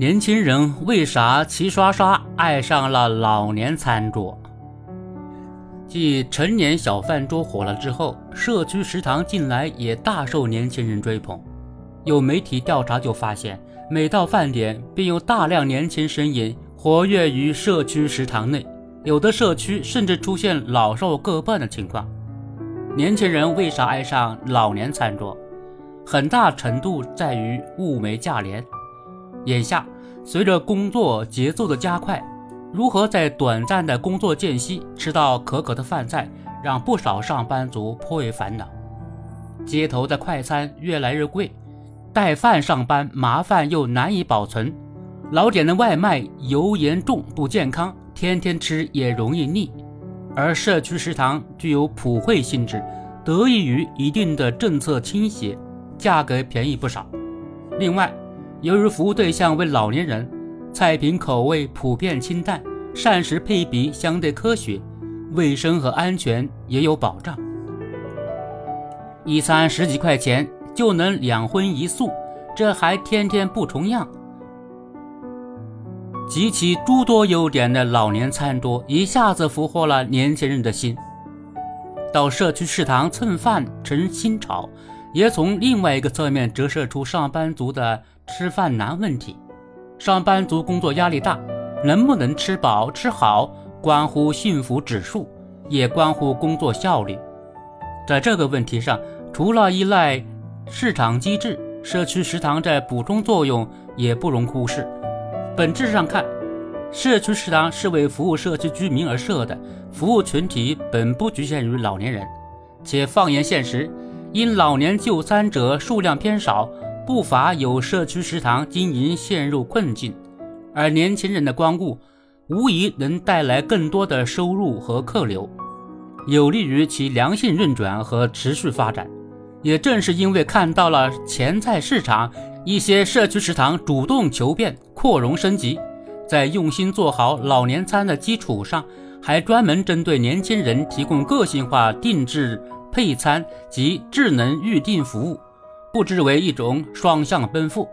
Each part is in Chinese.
年轻人为啥齐刷刷爱上了老年餐桌？继成年小饭桌火了之后，社区食堂近来也大受年轻人追捧。有媒体调查就发现，每到饭点便有大量年轻身影活跃于社区食堂内，有的社区甚至出现老少各半的情况。年轻人为啥爱上老年餐桌？很大程度在于物美价廉。眼下，随着工作节奏的加快，如何在短暂的工作间隙吃到可口的饭菜，让不少上班族颇为烦恼。街头的快餐越来越贵，带饭上班麻烦又难以保存，老点的外卖油盐重不健康，天天吃也容易腻。而社区食堂具有普惠性质，得益于一定的政策倾斜，价格便宜不少。另外，由于服务对象为老年人，菜品口味普遍清淡，膳食配比相对科学，卫生和安全也有保障。一餐十几块钱就能两荤一素，这还天天不重样。集齐诸多优点的老年餐桌，一下子俘获了年轻人的心。到社区食堂蹭饭成新潮，也从另外一个侧面折射出上班族的。吃饭难问题，上班族工作压力大，能不能吃饱吃好，关乎幸福指数，也关乎工作效率。在这个问题上，除了依赖市场机制，社区食堂在补充作用也不容忽视。本质上看，社区食堂是为服务社区居民而设的，服务群体本不局限于老年人，且放眼现实，因老年就餐者数量偏少。不乏有社区食堂经营陷入困境，而年轻人的光顾无疑能带来更多的收入和客流，有利于其良性运转和持续发展。也正是因为看到了潜在市场，一些社区食堂主动求变、扩容升级，在用心做好老年餐的基础上，还专门针对年轻人提供个性化定制配餐及智能预订服务。不知为一种双向奔赴，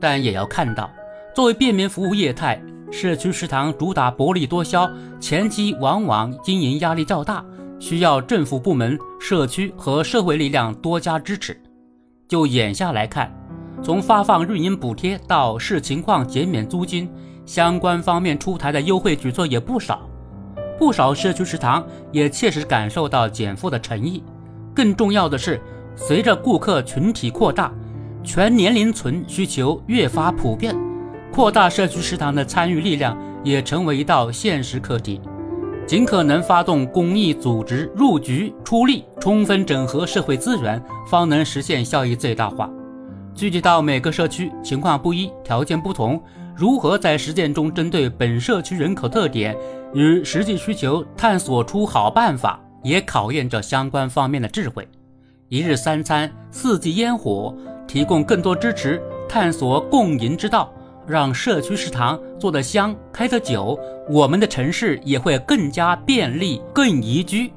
但也要看到，作为便民服务业态，社区食堂主打薄利多销，前期往往经营压力较大，需要政府部门、社区和社会力量多加支持。就眼下来看，从发放运营补贴到视情况减免租金，相关方面出台的优惠举措也不少，不少社区食堂也切实感受到减负的诚意。更重要的是。随着顾客群体扩大，全年龄层需求越发普遍，扩大社区食堂的参与力量也成为一道现实课题。尽可能发动公益组织入局出力，充分整合社会资源，方能实现效益最大化。具体到每个社区，情况不一，条件不同，如何在实践中针对本社区人口特点与实际需求探索出好办法，也考验着相关方面的智慧。一日三餐，四季烟火，提供更多支持，探索共赢之道，让社区食堂做得香，开得久，我们的城市也会更加便利，更宜居。